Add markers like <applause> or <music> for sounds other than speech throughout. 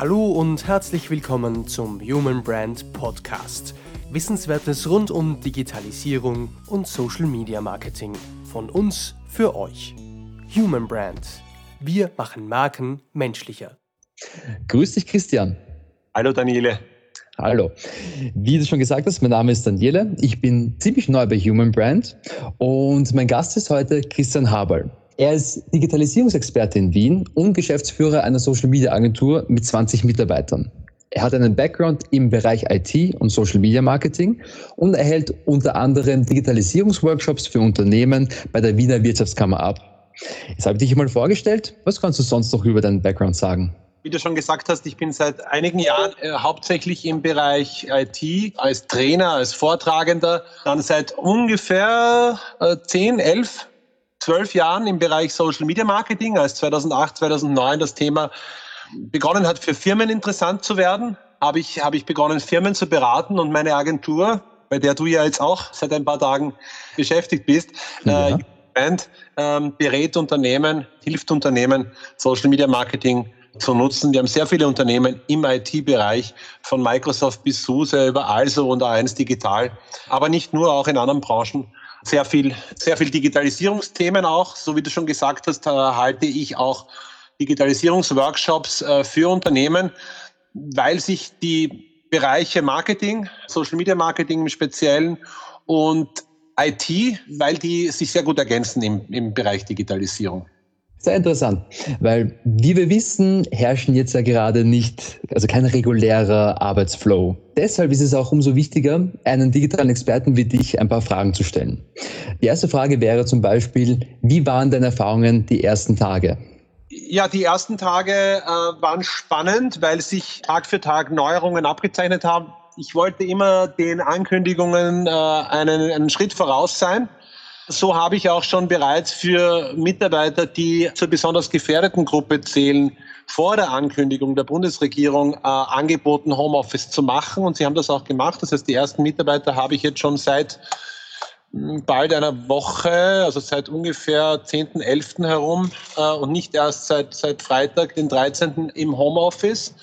Hallo und herzlich willkommen zum Human Brand Podcast. Wissenswertes rund um Digitalisierung und Social Media Marketing. Von uns für euch. Human Brand. Wir machen Marken menschlicher. Grüß dich, Christian. Hallo, Daniele. Hallo. Wie du schon gesagt hast, mein Name ist Daniele. Ich bin ziemlich neu bei Human Brand und mein Gast ist heute Christian Haberl. Er ist Digitalisierungsexperte in Wien und Geschäftsführer einer Social Media Agentur mit 20 Mitarbeitern. Er hat einen Background im Bereich IT und Social Media Marketing und erhält unter anderem Digitalisierungsworkshops für Unternehmen bei der Wiener Wirtschaftskammer ab. Jetzt habe ich dich mal vorgestellt. Was kannst du sonst noch über deinen Background sagen? Wie du schon gesagt hast, ich bin seit einigen Jahren äh, hauptsächlich im Bereich IT als Trainer, als Vortragender, dann seit ungefähr äh, 10, 11 zwölf Jahren im Bereich Social Media Marketing, als 2008, 2009 das Thema begonnen hat, für Firmen interessant zu werden, habe ich, habe ich begonnen, Firmen zu beraten und meine Agentur, bei der du ja jetzt auch seit ein paar Tagen beschäftigt bist, ja. äh, Brand, ähm, berät Unternehmen, hilft Unternehmen, Social Media Marketing zu nutzen. Wir haben sehr viele Unternehmen im IT-Bereich, von Microsoft bis SUSE über Also und A1 Digital, aber nicht nur, auch in anderen Branchen sehr viel, sehr viel Digitalisierungsthemen auch. So wie du schon gesagt hast, halte ich auch Digitalisierungsworkshops äh, für Unternehmen, weil sich die Bereiche Marketing, Social Media Marketing im Speziellen und IT, weil die sich sehr gut ergänzen im, im Bereich Digitalisierung. Sehr interessant, weil wie wir wissen, herrschen jetzt ja gerade nicht, also kein regulärer Arbeitsflow. Deshalb ist es auch umso wichtiger, einen digitalen Experten wie dich ein paar Fragen zu stellen. Die erste Frage wäre zum Beispiel, wie waren deine Erfahrungen die ersten Tage? Ja, die ersten Tage äh, waren spannend, weil sich Tag für Tag Neuerungen abgezeichnet haben. Ich wollte immer den Ankündigungen äh, einen, einen Schritt voraus sein so habe ich auch schon bereits für Mitarbeiter, die zur besonders gefährdeten Gruppe zählen, vor der Ankündigung der Bundesregierung äh, angeboten, Homeoffice zu machen. Und sie haben das auch gemacht. Das heißt, die ersten Mitarbeiter habe ich jetzt schon seit hm, bald einer Woche, also seit ungefähr 10., 11. herum äh, und nicht erst seit, seit Freitag, den 13. im Homeoffice.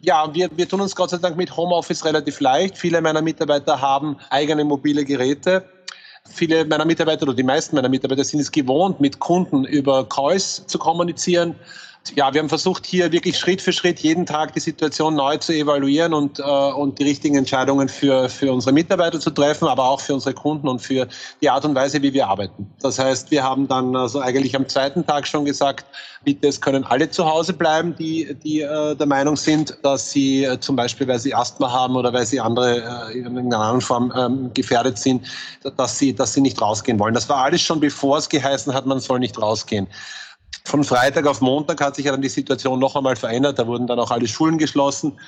Ja, wir, wir tun uns Gott sei Dank mit Homeoffice relativ leicht. Viele meiner Mitarbeiter haben eigene mobile Geräte. Viele meiner Mitarbeiter oder die meisten meiner Mitarbeiter sind es gewohnt, mit Kunden über Calls zu kommunizieren. Ja, wir haben versucht, hier wirklich Schritt für Schritt jeden Tag die Situation neu zu evaluieren und, äh, und die richtigen Entscheidungen für, für unsere Mitarbeiter zu treffen, aber auch für unsere Kunden und für die Art und Weise, wie wir arbeiten. Das heißt, wir haben dann also eigentlich am zweiten Tag schon gesagt, bitte, es können alle zu Hause bleiben, die, die äh, der Meinung sind, dass sie äh, zum Beispiel, weil sie Asthma haben oder weil sie andere äh, in irgendeiner anderen Form ähm, gefährdet sind, dass sie, dass sie nicht rausgehen wollen. Das war alles schon bevor es geheißen hat, man soll nicht rausgehen. Von Freitag auf Montag hat sich ja dann die Situation noch einmal verändert. Da wurden dann auch alle Schulen geschlossen.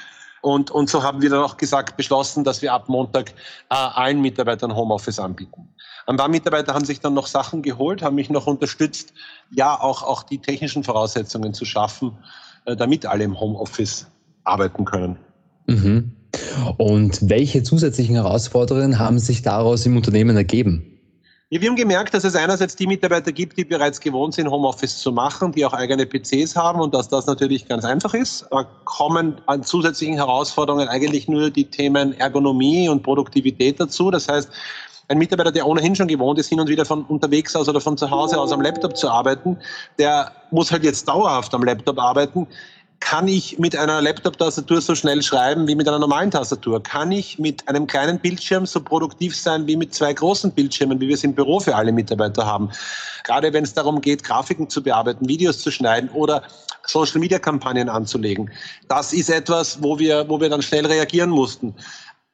Und, und so haben wir dann auch gesagt, beschlossen, dass wir ab Montag äh, allen Mitarbeitern Homeoffice anbieten. Ein paar Mitarbeiter haben sich dann noch Sachen geholt, haben mich noch unterstützt, ja, auch, auch die technischen Voraussetzungen zu schaffen, äh, damit alle im Homeoffice arbeiten können. Mhm. Und welche zusätzlichen Herausforderungen haben sich daraus im Unternehmen ergeben? Ja, wir haben gemerkt, dass es einerseits die Mitarbeiter gibt, die bereits gewohnt sind, Homeoffice zu machen, die auch eigene PCs haben und dass das natürlich ganz einfach ist. Da kommen an zusätzlichen Herausforderungen eigentlich nur die Themen Ergonomie und Produktivität dazu. Das heißt, ein Mitarbeiter, der ohnehin schon gewohnt ist, hin und wieder von unterwegs aus oder von zu Hause aus am Laptop zu arbeiten, der muss halt jetzt dauerhaft am Laptop arbeiten. Kann ich mit einer Laptop-Tastatur so schnell schreiben wie mit einer normalen Tastatur? Kann ich mit einem kleinen Bildschirm so produktiv sein wie mit zwei großen Bildschirmen, wie wir es im Büro für alle Mitarbeiter haben? Gerade wenn es darum geht, Grafiken zu bearbeiten, Videos zu schneiden oder Social-Media-Kampagnen anzulegen. Das ist etwas, wo wir, wo wir dann schnell reagieren mussten.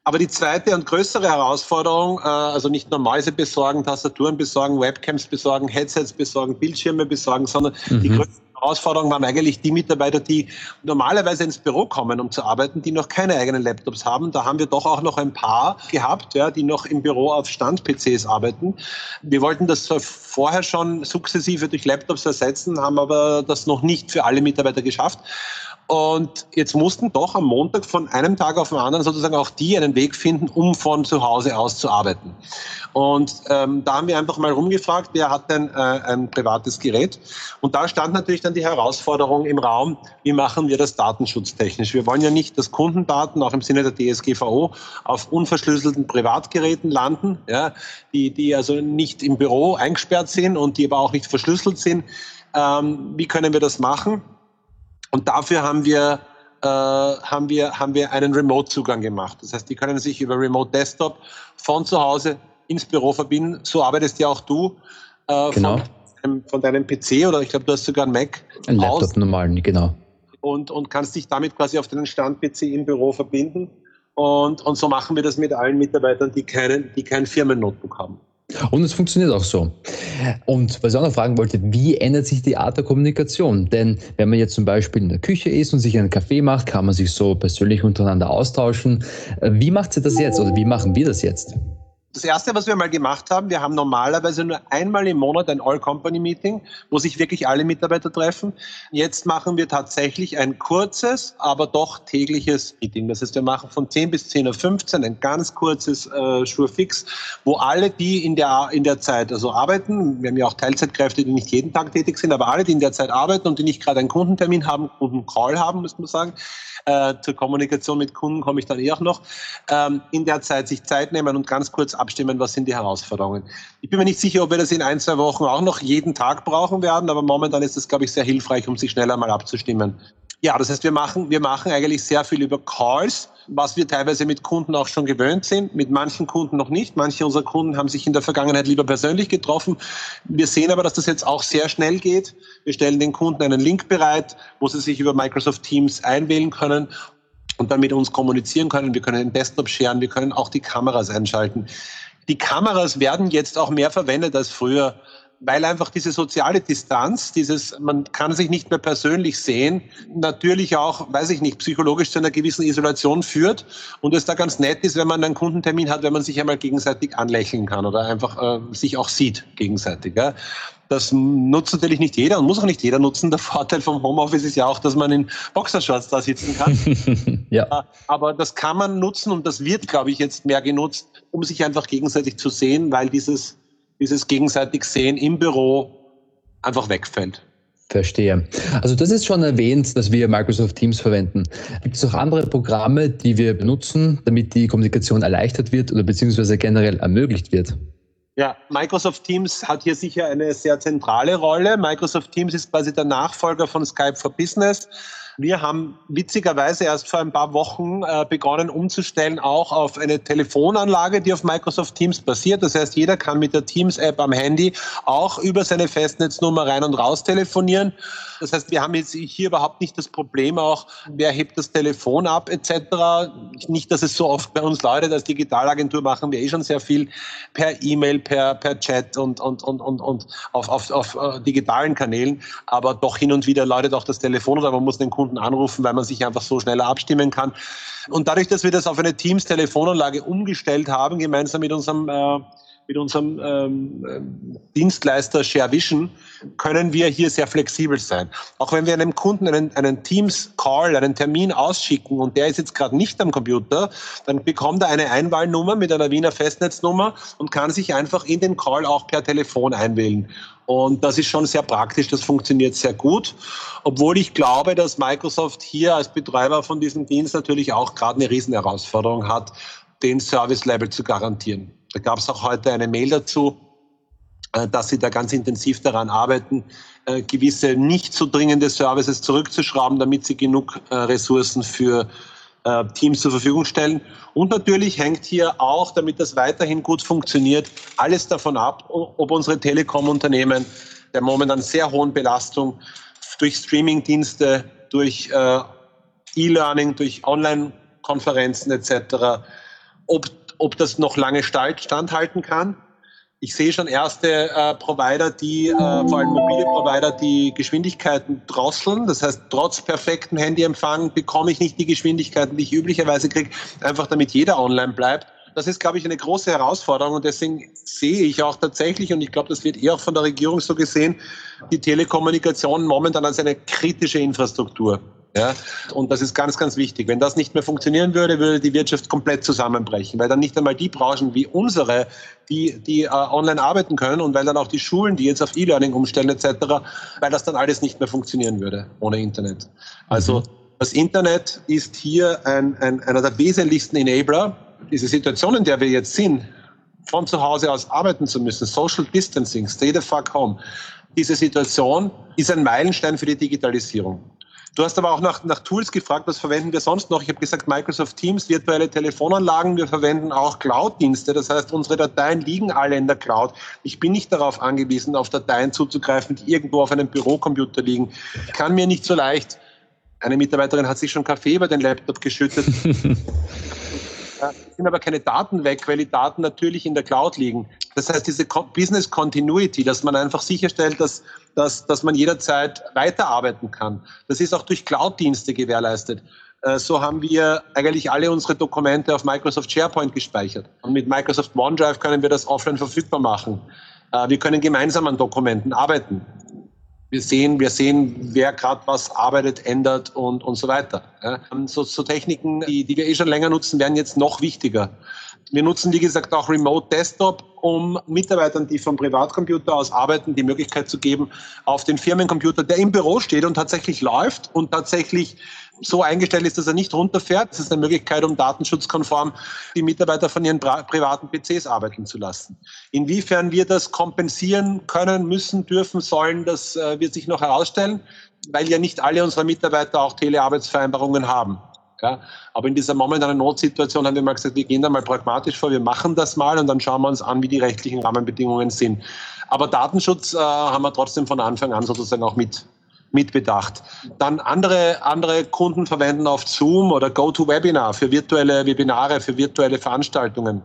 Aber die zweite und größere Herausforderung, äh, also nicht nur Mäuse besorgen, Tastaturen besorgen, Webcams besorgen, Headsets besorgen, Bildschirme besorgen, sondern mhm. die größte Herausforderung waren eigentlich die Mitarbeiter, die normalerweise ins Büro kommen, um zu arbeiten, die noch keine eigenen Laptops haben. Da haben wir doch auch noch ein paar gehabt, ja, die noch im Büro auf Stand-PCs arbeiten. Wir wollten das vorher schon sukzessive durch Laptops ersetzen, haben aber das noch nicht für alle Mitarbeiter geschafft. Und jetzt mussten doch am Montag von einem Tag auf den anderen sozusagen auch die einen Weg finden, um von zu Hause aus zu arbeiten. Und ähm, da haben wir einfach mal rumgefragt, wer hat denn äh, ein privates Gerät? Und da stand natürlich dann die Herausforderung im Raum, wie machen wir das datenschutztechnisch? Wir wollen ja nicht, dass Kundendaten auch im Sinne der DSGVO auf unverschlüsselten Privatgeräten landen, ja, die, die also nicht im Büro eingesperrt sind und die aber auch nicht verschlüsselt sind. Ähm, wie können wir das machen? Und dafür haben wir, äh, haben wir, haben wir einen Remote-Zugang gemacht. Das heißt, die können sich über Remote Desktop von zu Hause ins Büro verbinden. So arbeitest ja auch du. Äh, genau. Von, von, deinem PC oder ich glaube, du hast sogar einen Mac. Ein Laptop aus. normal, genau. Und, und kannst dich damit quasi auf deinen Stand-PC im Büro verbinden. Und, und so machen wir das mit allen Mitarbeitern, die, keinen, die kein Firmen-Notebook haben. Und es funktioniert auch so. Und was ich auch noch fragen wollte, wie ändert sich die Art der Kommunikation? Denn wenn man jetzt zum Beispiel in der Küche ist und sich einen Kaffee macht, kann man sich so persönlich untereinander austauschen. Wie macht sie das jetzt oder wie machen wir das jetzt? Das erste, was wir mal gemacht haben, wir haben normalerweise nur einmal im Monat ein All-Company-Meeting, wo sich wirklich alle Mitarbeiter treffen. Jetzt machen wir tatsächlich ein kurzes, aber doch tägliches Meeting. Das heißt, wir machen von 10 bis 10.15 Uhr ein ganz kurzes äh, Sure-Fix, wo alle, die in der, in der Zeit also arbeiten, wir haben ja auch Teilzeitkräfte, die nicht jeden Tag tätig sind, aber alle, die in der Zeit arbeiten und die nicht gerade einen Kundentermin haben, Kundencall haben, müsste man sagen, äh, zur Kommunikation mit Kunden komme ich dann eh auch noch, ähm, in der Zeit sich Zeit nehmen und ganz kurz abstimmen, was sind die Herausforderungen. Ich bin mir nicht sicher, ob wir das in ein, zwei Wochen auch noch jeden Tag brauchen werden, aber momentan ist das, glaube ich, sehr hilfreich, um sich schneller mal abzustimmen. Ja, das heißt, wir machen, wir machen eigentlich sehr viel über Calls, was wir teilweise mit Kunden auch schon gewöhnt sind, mit manchen Kunden noch nicht. Manche unserer Kunden haben sich in der Vergangenheit lieber persönlich getroffen. Wir sehen aber, dass das jetzt auch sehr schnell geht. Wir stellen den Kunden einen Link bereit, wo sie sich über Microsoft Teams einwählen können und dann mit uns kommunizieren können. Wir können den Desktop scheren, wir können auch die Kameras einschalten. Die Kameras werden jetzt auch mehr verwendet als früher weil einfach diese soziale Distanz, dieses, man kann sich nicht mehr persönlich sehen, natürlich auch, weiß ich nicht, psychologisch zu einer gewissen Isolation führt und es da ganz nett ist, wenn man einen Kundentermin hat, wenn man sich einmal gegenseitig anlächeln kann oder einfach äh, sich auch sieht gegenseitig. Ja. Das nutzt natürlich nicht jeder und muss auch nicht jeder nutzen. Der Vorteil vom Homeoffice ist ja auch, dass man in Boxershorts da sitzen kann. <laughs> ja. Äh, aber das kann man nutzen und das wird, glaube ich, jetzt mehr genutzt, um sich einfach gegenseitig zu sehen, weil dieses dieses gegenseitig Sehen im Büro einfach wegfällt. Verstehe. Also das ist schon erwähnt, dass wir Microsoft Teams verwenden. Gibt es auch andere Programme, die wir benutzen, damit die Kommunikation erleichtert wird oder beziehungsweise generell ermöglicht wird? Ja, Microsoft Teams hat hier sicher eine sehr zentrale Rolle. Microsoft Teams ist quasi der Nachfolger von Skype for Business. Wir haben witzigerweise erst vor ein paar Wochen äh, begonnen umzustellen, auch auf eine Telefonanlage, die auf Microsoft Teams basiert. Das heißt, jeder kann mit der Teams-App am Handy auch über seine Festnetznummer rein und raus telefonieren. Das heißt, wir haben jetzt hier überhaupt nicht das Problem auch, wer hebt das Telefon ab etc. Nicht, dass es so oft bei uns läutet. Als Digitalagentur machen wir eh schon sehr viel per E-Mail, per, per Chat und, und, und, und, und auf, auf, auf uh, digitalen Kanälen. Aber doch hin und wieder läutet auch das Telefon oder man muss den Kunden anrufen, weil man sich einfach so schneller abstimmen kann. Und dadurch, dass wir das auf eine Teams-Telefonanlage umgestellt haben, gemeinsam mit unserem äh, mit unserem ähm, ähm, Dienstleister ShareVision können wir hier sehr flexibel sein. Auch wenn wir einem Kunden einen, einen Teams-Call, einen Termin ausschicken und der ist jetzt gerade nicht am Computer, dann bekommt er eine Einwahlnummer mit einer Wiener Festnetznummer und kann sich einfach in den Call auch per Telefon einwählen. Und das ist schon sehr praktisch, das funktioniert sehr gut. Obwohl ich glaube, dass Microsoft hier als Betreiber von diesem Dienst natürlich auch gerade eine Riesenherausforderung hat, den Service-Level zu garantieren. Da gab es auch heute eine Mail dazu, äh, dass sie da ganz intensiv daran arbeiten, äh, gewisse nicht so dringende Services zurückzuschrauben, damit sie genug äh, Ressourcen für Teams zur Verfügung stellen. Und natürlich hängt hier auch, damit das weiterhin gut funktioniert, alles davon ab, ob unsere Telekom-Unternehmen der momentan sehr hohen Belastung durch Streaming-Dienste, durch E-Learning, durch Online-Konferenzen etc., ob ob das noch lange standhalten kann. Ich sehe schon erste äh, Provider, die, äh, vor allem mobile Provider, die Geschwindigkeiten drosseln. Das heißt, trotz perfektem Handyempfang bekomme ich nicht die Geschwindigkeiten, die ich üblicherweise kriege, einfach damit jeder online bleibt. Das ist, glaube ich, eine große Herausforderung und deswegen sehe ich auch tatsächlich, und ich glaube, das wird eher auch von der Regierung so gesehen, die Telekommunikation momentan als eine kritische Infrastruktur. Ja, und das ist ganz, ganz wichtig. Wenn das nicht mehr funktionieren würde, würde die Wirtschaft komplett zusammenbrechen, weil dann nicht einmal die Branchen wie unsere, die, die äh, online arbeiten können und weil dann auch die Schulen, die jetzt auf E-Learning umstellen etc., weil das dann alles nicht mehr funktionieren würde ohne Internet. Also mhm. das Internet ist hier ein, ein, einer der wesentlichsten Enabler. Diese Situation, in der wir jetzt sind, von zu Hause aus arbeiten zu müssen, Social Distancing, Stay the fuck home, diese Situation ist ein Meilenstein für die Digitalisierung. Du hast aber auch nach, nach Tools gefragt, was verwenden wir sonst noch? Ich habe gesagt, Microsoft Teams, virtuelle Telefonanlagen. Wir verwenden auch Cloud-Dienste. Das heißt, unsere Dateien liegen alle in der Cloud. Ich bin nicht darauf angewiesen, auf Dateien zuzugreifen, die irgendwo auf einem Bürocomputer liegen. Kann mir nicht so leicht, eine Mitarbeiterin hat sich schon Kaffee über den Laptop geschüttet. <laughs> Es sind aber keine Daten weg, weil die Daten natürlich in der Cloud liegen. Das heißt, diese Business Continuity, dass man einfach sicherstellt, dass, dass, dass man jederzeit weiterarbeiten kann, das ist auch durch Cloud-Dienste gewährleistet. Äh, so haben wir eigentlich alle unsere Dokumente auf Microsoft SharePoint gespeichert. Und mit Microsoft OneDrive können wir das offline verfügbar machen. Äh, wir können gemeinsam an Dokumenten arbeiten wir sehen, wir sehen, wer gerade was arbeitet, ändert und, und so weiter. Ja. So, so Techniken, die, die wir eh schon länger nutzen, werden jetzt noch wichtiger. Wir nutzen, wie gesagt, auch Remote Desktop, um Mitarbeitern, die vom Privatcomputer aus arbeiten, die Möglichkeit zu geben, auf den Firmencomputer, der im Büro steht und tatsächlich läuft und tatsächlich so eingestellt ist, dass er nicht runterfährt. Das ist eine Möglichkeit, um datenschutzkonform die Mitarbeiter von ihren privaten PCs arbeiten zu lassen. Inwiefern wir das kompensieren können, müssen, dürfen, sollen, das äh, wird sich noch herausstellen, weil ja nicht alle unsere Mitarbeiter auch Telearbeitsvereinbarungen haben. Ja, aber in dieser momentanen Notsituation haben wir mal gesagt, wir gehen da mal pragmatisch vor, wir machen das mal und dann schauen wir uns an, wie die rechtlichen Rahmenbedingungen sind. Aber Datenschutz äh, haben wir trotzdem von Anfang an sozusagen auch mit mit bedacht. Dann andere, andere Kunden verwenden oft Zoom oder GoToWebinar für virtuelle Webinare, für virtuelle Veranstaltungen.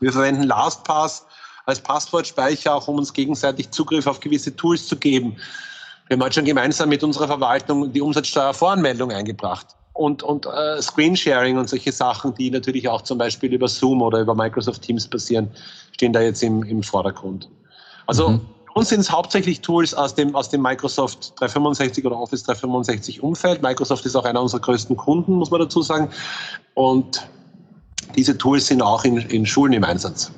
Wir verwenden LastPass als Passwortspeicher, auch um uns gegenseitig Zugriff auf gewisse Tools zu geben. Wir haben heute schon gemeinsam mit unserer Verwaltung die Umsatzsteuervoranmeldung eingebracht. Und, und äh, Screensharing und solche Sachen, die natürlich auch zum Beispiel über Zoom oder über Microsoft Teams passieren, stehen da jetzt im, im Vordergrund. Also mhm uns sind es hauptsächlich Tools aus dem, aus dem Microsoft 365 oder Office 365 Umfeld. Microsoft ist auch einer unserer größten Kunden, muss man dazu sagen. Und diese Tools sind auch in, in Schulen im Einsatz.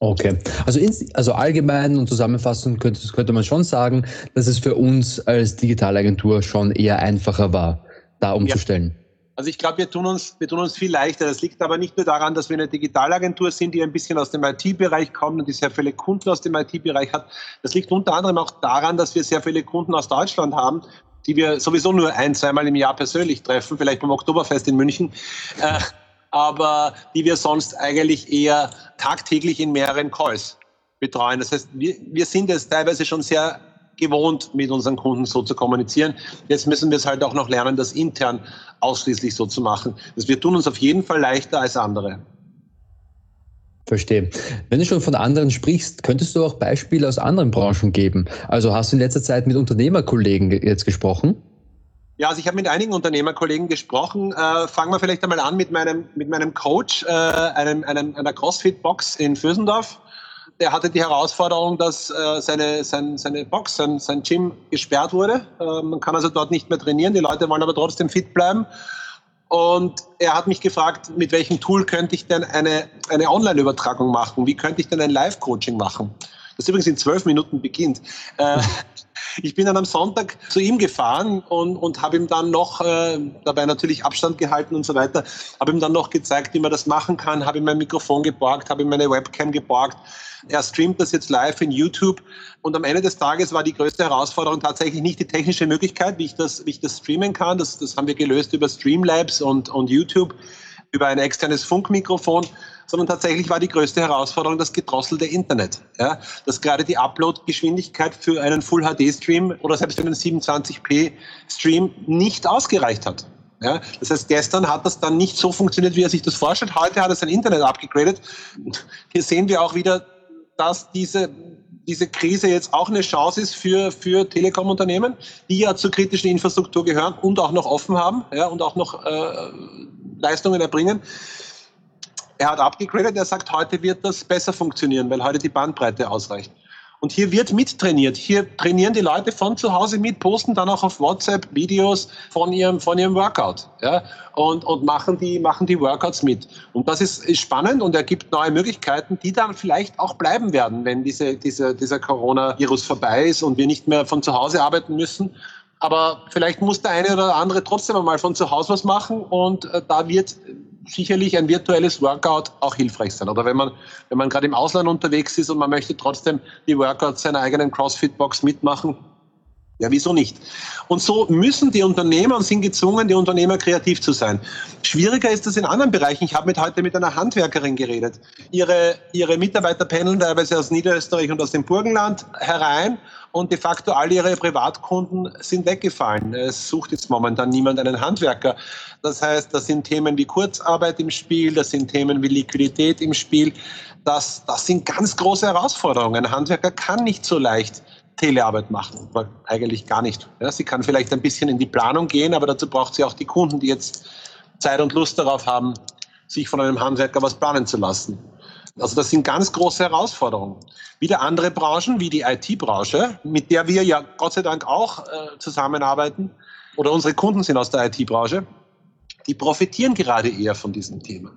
Okay, also, ins, also allgemein und zusammenfassend könnte, könnte man schon sagen, dass es für uns als Digitalagentur schon eher einfacher war, da umzustellen. Ja. Also ich glaube, wir tun uns, wir tun uns viel leichter. Das liegt aber nicht nur daran, dass wir eine Digitalagentur sind, die ein bisschen aus dem IT-Bereich kommt und die sehr viele Kunden aus dem IT-Bereich hat. Das liegt unter anderem auch daran, dass wir sehr viele Kunden aus Deutschland haben, die wir sowieso nur ein, zweimal im Jahr persönlich treffen, vielleicht beim Oktoberfest in München, äh, aber die wir sonst eigentlich eher tagtäglich in mehreren Calls betreuen. Das heißt, wir, wir sind jetzt teilweise schon sehr gewohnt, mit unseren Kunden so zu kommunizieren. Jetzt müssen wir es halt auch noch lernen, das intern ausschließlich so zu machen. Das wir tun uns auf jeden Fall leichter als andere. Verstehe. Wenn du schon von anderen sprichst, könntest du auch Beispiele aus anderen Branchen geben? Also hast du in letzter Zeit mit Unternehmerkollegen jetzt gesprochen? Ja, also ich habe mit einigen Unternehmerkollegen gesprochen. Äh, fangen wir vielleicht einmal an mit meinem, mit meinem Coach, äh, einem, einem, einer CrossFit-Box in Fürsendorf der hatte die Herausforderung, dass äh, seine, sein, seine Box, sein, sein Gym gesperrt wurde. Äh, man kann also dort nicht mehr trainieren. Die Leute wollen aber trotzdem fit bleiben. Und er hat mich gefragt, mit welchem Tool könnte ich denn eine, eine Online-Übertragung machen? Wie könnte ich denn ein Live-Coaching machen? Das übrigens in zwölf Minuten beginnt. Äh, <laughs> ich bin dann am Sonntag zu ihm gefahren und, und habe ihm dann noch, äh, dabei natürlich Abstand gehalten und so weiter, habe ihm dann noch gezeigt, wie man das machen kann, habe ihm mein Mikrofon geborgt, habe ihm meine Webcam geborgt. Er streamt das jetzt live in YouTube und am Ende des Tages war die größte Herausforderung tatsächlich nicht die technische Möglichkeit, wie ich das, wie ich das streamen kann. Das, das haben wir gelöst über Streamlabs und, und YouTube, über ein externes Funkmikrofon sondern tatsächlich war die größte Herausforderung das gedrosselte Internet. Ja, dass gerade die Upload-Geschwindigkeit für einen Full-HD-Stream oder selbst für einen 27p-Stream nicht ausgereicht hat. Ja, das heißt, gestern hat das dann nicht so funktioniert, wie er sich das vorstellt. Heute hat er sein Internet abgegradet. Hier sehen wir auch wieder, dass diese, diese Krise jetzt auch eine Chance ist für, für Telekom-Unternehmen, die ja zur kritischen Infrastruktur gehören und auch noch offen haben ja, und auch noch äh, Leistungen erbringen. Er hat abgegradet, er sagt, heute wird das besser funktionieren, weil heute die Bandbreite ausreicht. Und hier wird mittrainiert. Hier trainieren die Leute von zu Hause mit, posten dann auch auf WhatsApp Videos von ihrem, von ihrem Workout. Ja? Und, und machen, die, machen die Workouts mit. Und das ist, ist spannend und ergibt neue Möglichkeiten, die dann vielleicht auch bleiben werden, wenn diese, diese, dieser Corona-Virus vorbei ist und wir nicht mehr von zu Hause arbeiten müssen. Aber vielleicht muss der eine oder andere trotzdem einmal von zu Hause was machen und äh, da wird sicherlich ein virtuelles Workout auch hilfreich sein. Oder wenn man, wenn man gerade im Ausland unterwegs ist und man möchte trotzdem die Workouts seiner eigenen CrossFit-Box mitmachen, ja, wieso nicht? Und so müssen die Unternehmer und sind gezwungen, die Unternehmer kreativ zu sein. Schwieriger ist das in anderen Bereichen. Ich habe mit heute mit einer Handwerkerin geredet. Ihre, ihre Mitarbeiter pendeln teilweise aus Niederösterreich und aus dem Burgenland herein und de facto alle ihre Privatkunden sind weggefallen. Es sucht jetzt momentan niemand einen Handwerker. Das heißt, das sind Themen wie Kurzarbeit im Spiel, das sind Themen wie Liquidität im Spiel. Das, das sind ganz große Herausforderungen. Ein Handwerker kann nicht so leicht Telearbeit machen, weil eigentlich gar nicht. Ja, sie kann vielleicht ein bisschen in die Planung gehen, aber dazu braucht sie auch die Kunden, die jetzt Zeit und Lust darauf haben, sich von einem Handwerker was planen zu lassen. Also das sind ganz große Herausforderungen. Wieder andere Branchen, wie die IT-Branche, mit der wir ja Gott sei Dank auch äh, zusammenarbeiten, oder unsere Kunden sind aus der IT-Branche, die profitieren gerade eher von diesem Thema.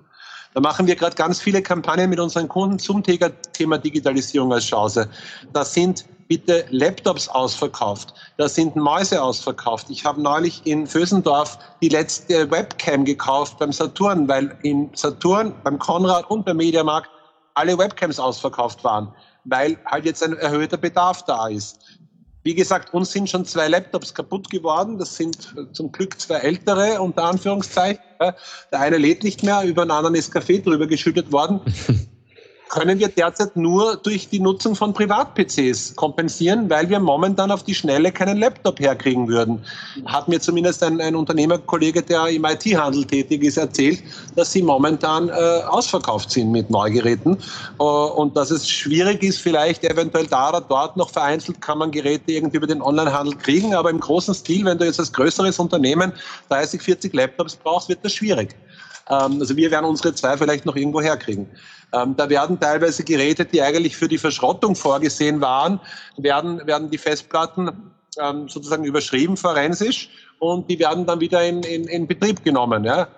Da machen wir gerade ganz viele Kampagnen mit unseren Kunden zum Thema Digitalisierung als Chance. Da sind bitte Laptops ausverkauft. Da sind Mäuse ausverkauft. Ich habe neulich in Vösendorf die letzte Webcam gekauft beim Saturn, weil in Saturn, beim Konrad und beim Mediamarkt alle Webcams ausverkauft waren, weil halt jetzt ein erhöhter Bedarf da ist. Wie gesagt, uns sind schon zwei Laptops kaputt geworden. Das sind zum Glück zwei ältere, unter Anführungszeichen. Der eine lädt nicht mehr, über einen anderen ist Kaffee drüber geschüttet worden. <laughs> können wir derzeit nur durch die Nutzung von Privat-PCs kompensieren, weil wir momentan auf die Schnelle keinen Laptop herkriegen würden. Hat mir zumindest ein, ein Unternehmerkollege, der im IT-Handel tätig ist, erzählt, dass sie momentan äh, ausverkauft sind mit Neugeräten äh, und dass es schwierig ist, vielleicht eventuell da oder dort noch vereinzelt kann man Geräte irgendwie über den Onlinehandel kriegen, aber im großen Stil, wenn du jetzt als größeres Unternehmen 30, 40 Laptops brauchst, wird das schwierig. Ähm, also wir werden unsere zwei vielleicht noch irgendwo herkriegen. Ähm, da werden teilweise Geräte, die eigentlich für die Verschrottung vorgesehen waren, werden, werden die Festplatten ähm, sozusagen überschrieben forensisch und die werden dann wieder in, in, in Betrieb genommen. Ja?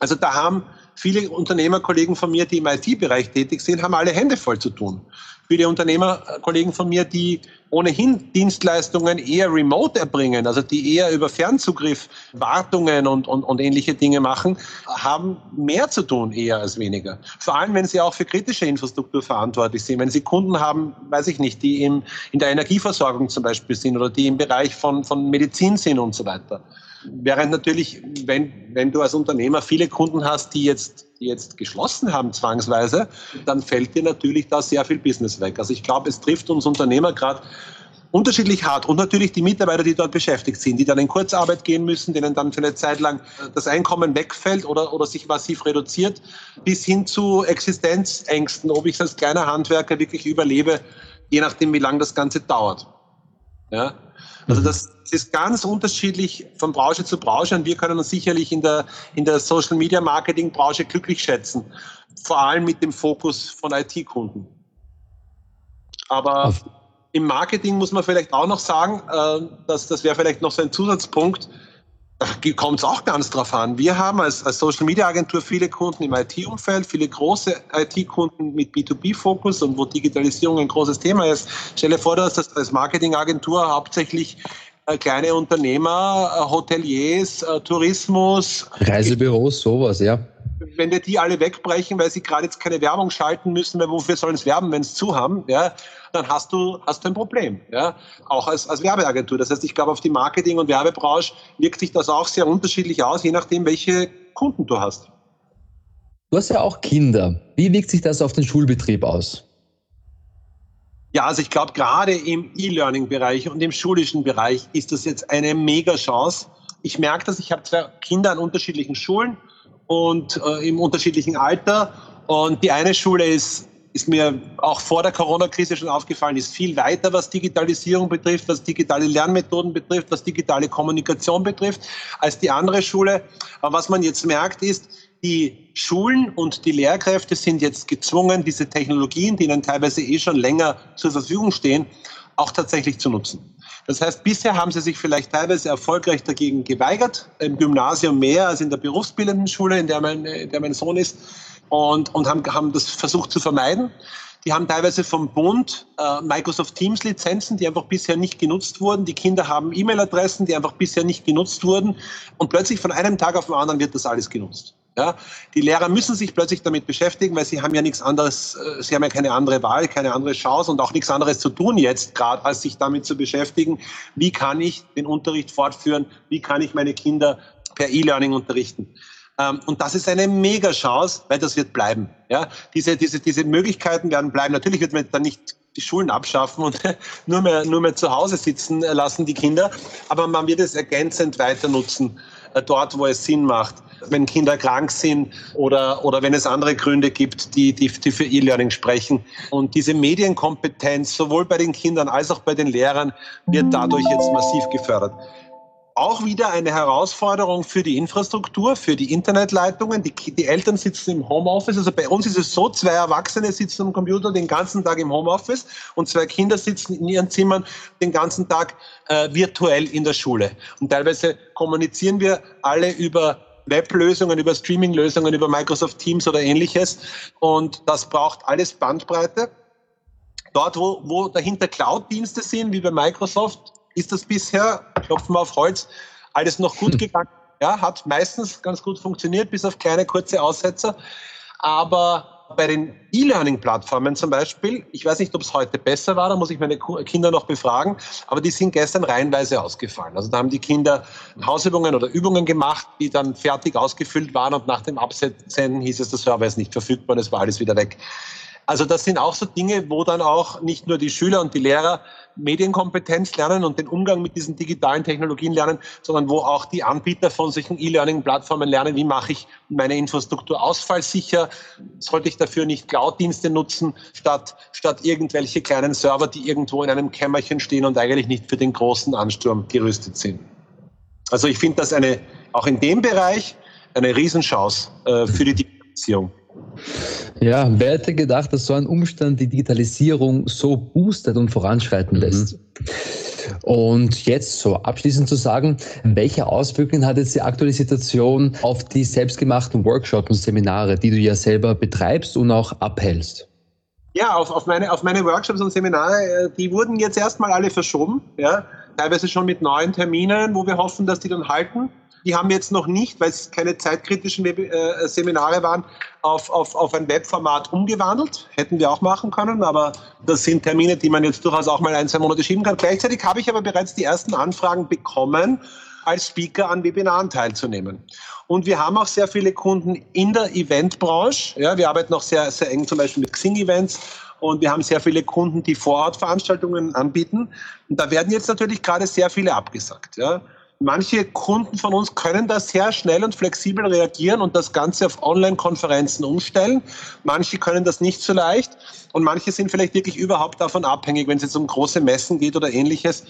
Also da haben viele Unternehmerkollegen von mir, die im IT-Bereich tätig sind, haben alle Hände voll zu tun. Viele Unternehmerkollegen von mir, die ohnehin Dienstleistungen eher remote erbringen, also die eher über Fernzugriff Wartungen und, und, und ähnliche Dinge machen, haben mehr zu tun eher als weniger. Vor allem, wenn sie auch für kritische Infrastruktur verantwortlich sind. Wenn sie Kunden haben, weiß ich nicht, die im, in der Energieversorgung zum Beispiel sind oder die im Bereich von, von Medizin sind und so weiter. Während natürlich, wenn, wenn du als Unternehmer viele Kunden hast, die jetzt, jetzt geschlossen haben zwangsweise, dann fällt dir natürlich da sehr viel Business weg. Also ich glaube, es trifft uns Unternehmer gerade unterschiedlich hart und natürlich die Mitarbeiter, die dort beschäftigt sind, die dann in Kurzarbeit gehen müssen, denen dann für eine Zeit lang das Einkommen wegfällt oder, oder sich massiv reduziert, bis hin zu Existenzängsten, ob ich als kleiner Handwerker wirklich überlebe, je nachdem, wie lange das Ganze dauert. Ja? Also mhm. das ist ganz unterschiedlich von Branche zu Branche und wir können uns sicherlich in der, in der Social Media Marketing Branche glücklich schätzen. Vor allem mit dem Fokus von IT-Kunden. Aber Auf. im Marketing muss man vielleicht auch noch sagen, äh, dass das wäre vielleicht noch so ein Zusatzpunkt, kommt es auch ganz drauf an. Wir haben als, als Social Media Agentur viele Kunden im IT-Umfeld, viele große IT-Kunden mit B2B-Fokus und wo Digitalisierung ein großes Thema ist. Stell dir vor, dass das als Marketingagentur hauptsächlich äh, kleine Unternehmer, äh, Hoteliers, äh, Tourismus. Reisebüros, sowas, ja. Wenn wir die alle wegbrechen, weil sie gerade jetzt keine Werbung schalten müssen, weil wofür sollen es werben, wenn es zu haben, ja, dann hast du, hast du ein Problem, ja, auch als, als Werbeagentur. Das heißt, ich glaube, auf die Marketing- und Werbebranche wirkt sich das auch sehr unterschiedlich aus, je nachdem, welche Kunden du hast. Du hast ja auch Kinder. Wie wirkt sich das auf den Schulbetrieb aus? Ja, also ich glaube, gerade im E-Learning-Bereich und im schulischen Bereich ist das jetzt eine mega Chance. Ich merke das, ich habe zwei Kinder an unterschiedlichen Schulen und äh, im unterschiedlichen Alter. Und die eine Schule ist, ist mir auch vor der Corona-Krise schon aufgefallen, ist viel weiter, was Digitalisierung betrifft, was digitale Lernmethoden betrifft, was digitale Kommunikation betrifft, als die andere Schule. Aber was man jetzt merkt, ist, die Schulen und die Lehrkräfte sind jetzt gezwungen, diese Technologien, die ihnen teilweise eh schon länger zur Verfügung stehen, auch tatsächlich zu nutzen. Das heißt, bisher haben sie sich vielleicht teilweise erfolgreich dagegen geweigert, im Gymnasium mehr als in der berufsbildenden Schule, in der mein, in der mein Sohn ist, und, und haben, haben das versucht zu vermeiden. Die haben teilweise vom Bund äh, Microsoft Teams Lizenzen, die einfach bisher nicht genutzt wurden. Die Kinder haben E-Mail-Adressen, die einfach bisher nicht genutzt wurden. Und plötzlich von einem Tag auf den anderen wird das alles genutzt. Ja, die Lehrer müssen sich plötzlich damit beschäftigen, weil sie haben ja nichts anderes, äh, sie haben ja keine andere Wahl, keine andere Chance und auch nichts anderes zu tun jetzt gerade, als sich damit zu beschäftigen, wie kann ich den Unterricht fortführen, wie kann ich meine Kinder per E-Learning unterrichten. Ähm, und das ist eine Mega-Chance, weil das wird bleiben. Ja, diese, diese, diese Möglichkeiten werden bleiben. Natürlich wird man dann nicht die Schulen abschaffen und <laughs> nur mehr, nur mehr zu Hause sitzen lassen, die Kinder. Aber man wird es ergänzend weiter nutzen, dort, wo es Sinn macht wenn Kinder krank sind oder, oder wenn es andere Gründe gibt, die, die, die für E-Learning sprechen. Und diese Medienkompetenz sowohl bei den Kindern als auch bei den Lehrern wird dadurch jetzt massiv gefördert auch wieder eine Herausforderung für die Infrastruktur, für die Internetleitungen. Die, die, Eltern sitzen im Homeoffice. Also bei uns ist es so, zwei Erwachsene sitzen am Computer den ganzen Tag im Homeoffice und zwei Kinder sitzen in ihren Zimmern den ganzen Tag äh, virtuell in der Schule. Und teilweise kommunizieren wir alle über Weblösungen, über Streaming-Lösungen, über Microsoft Teams oder ähnliches. Und das braucht alles Bandbreite. Dort, wo, wo dahinter Cloud-Dienste sind, wie bei Microsoft, ist das bisher, klopfen wir auf Holz, alles noch gut <laughs> gegangen. Ja, hat meistens ganz gut funktioniert, bis auf kleine kurze Aussetzer. Aber bei den E-Learning-Plattformen zum Beispiel, ich weiß nicht, ob es heute besser war, da muss ich meine Kinder noch befragen, aber die sind gestern reihenweise ausgefallen. Also da haben die Kinder Hausübungen oder Übungen gemacht, die dann fertig ausgefüllt waren und nach dem Absenden hieß es, der Server ist nicht verfügbar, das war alles wieder weg. Also das sind auch so Dinge, wo dann auch nicht nur die Schüler und die Lehrer Medienkompetenz lernen und den Umgang mit diesen digitalen Technologien lernen, sondern wo auch die Anbieter von solchen E-Learning-Plattformen lernen, wie mache ich meine Infrastruktur ausfallsicher, sollte ich dafür nicht Cloud-Dienste nutzen, statt, statt irgendwelche kleinen Server, die irgendwo in einem Kämmerchen stehen und eigentlich nicht für den großen Ansturm gerüstet sind. Also ich finde das eine, auch in dem Bereich eine Riesenchance äh, für die Digitalisierung. Ja, wer hätte gedacht, dass so ein Umstand die Digitalisierung so boostet und voranschreiten lässt? Mhm. Und jetzt so abschließend zu sagen, welche Auswirkungen hat jetzt die aktuelle Situation auf die selbstgemachten Workshops und Seminare, die du ja selber betreibst und auch abhältst? Ja, auf, auf, meine, auf meine Workshops und Seminare, äh, die wurden jetzt erstmal alle verschoben, ja, teilweise schon mit neuen Terminen, wo wir hoffen, dass die dann halten. Die haben jetzt noch nicht, weil es keine zeitkritischen Web äh, Seminare waren, auf, auf, auf ein Webformat umgewandelt. Hätten wir auch machen können, aber das sind Termine, die man jetzt durchaus auch mal ein, zwei Monate schieben kann. Gleichzeitig habe ich aber bereits die ersten Anfragen bekommen, als Speaker an Webinaren teilzunehmen. Und wir haben auch sehr viele Kunden in der Eventbranche. Ja, wir arbeiten auch sehr, sehr eng zum Beispiel mit Xing-Events und wir haben sehr viele Kunden, die Vorortveranstaltungen anbieten. Und da werden jetzt natürlich gerade sehr viele abgesagt. Ja. Manche Kunden von uns können da sehr schnell und flexibel reagieren und das Ganze auf Online-Konferenzen umstellen. Manche können das nicht so leicht und manche sind vielleicht wirklich überhaupt davon abhängig, wenn es jetzt um große Messen geht oder ähnliches.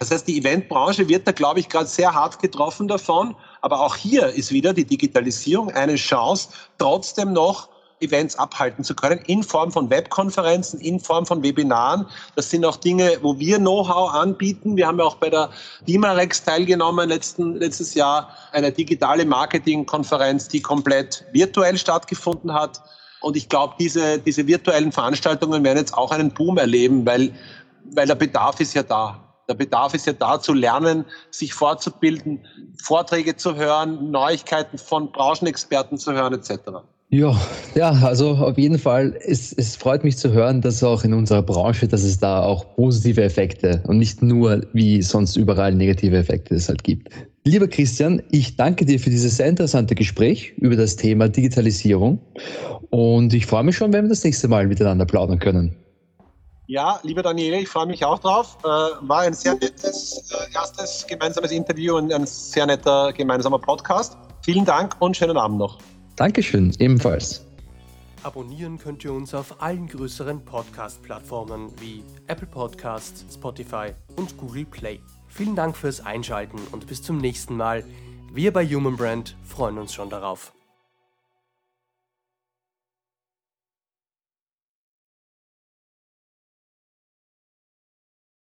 Das heißt, die Eventbranche wird da, glaube ich, gerade sehr hart getroffen davon. Aber auch hier ist wieder die Digitalisierung eine Chance, trotzdem noch Events abhalten zu können, in Form von Webkonferenzen, in Form von Webinaren. Das sind auch Dinge, wo wir Know-how anbieten. Wir haben ja auch bei der Dimarex teilgenommen letzten, letztes Jahr, eine digitale Marketingkonferenz, die komplett virtuell stattgefunden hat. Und ich glaube, diese, diese virtuellen Veranstaltungen werden jetzt auch einen Boom erleben, weil, weil der Bedarf ist ja da. Der Bedarf ist ja da zu lernen, sich fortzubilden, Vorträge zu hören, Neuigkeiten von Branchenexperten zu hören etc. Ja, ja, also auf jeden Fall, es, es freut mich zu hören, dass auch in unserer Branche, dass es da auch positive Effekte und nicht nur wie sonst überall negative Effekte es halt gibt. Lieber Christian, ich danke dir für dieses sehr interessante Gespräch über das Thema Digitalisierung und ich freue mich schon, wenn wir das nächste Mal miteinander plaudern können. Ja, lieber Daniele, ich freue mich auch drauf. Äh, war ein sehr nettes äh, erstes gemeinsames Interview und ein sehr netter gemeinsamer Podcast. Vielen Dank und schönen Abend noch. Dankeschön, ebenfalls. Abonnieren könnt ihr uns auf allen größeren Podcast-Plattformen wie Apple Podcasts, Spotify und Google Play. Vielen Dank fürs Einschalten und bis zum nächsten Mal. Wir bei Human Brand freuen uns schon darauf.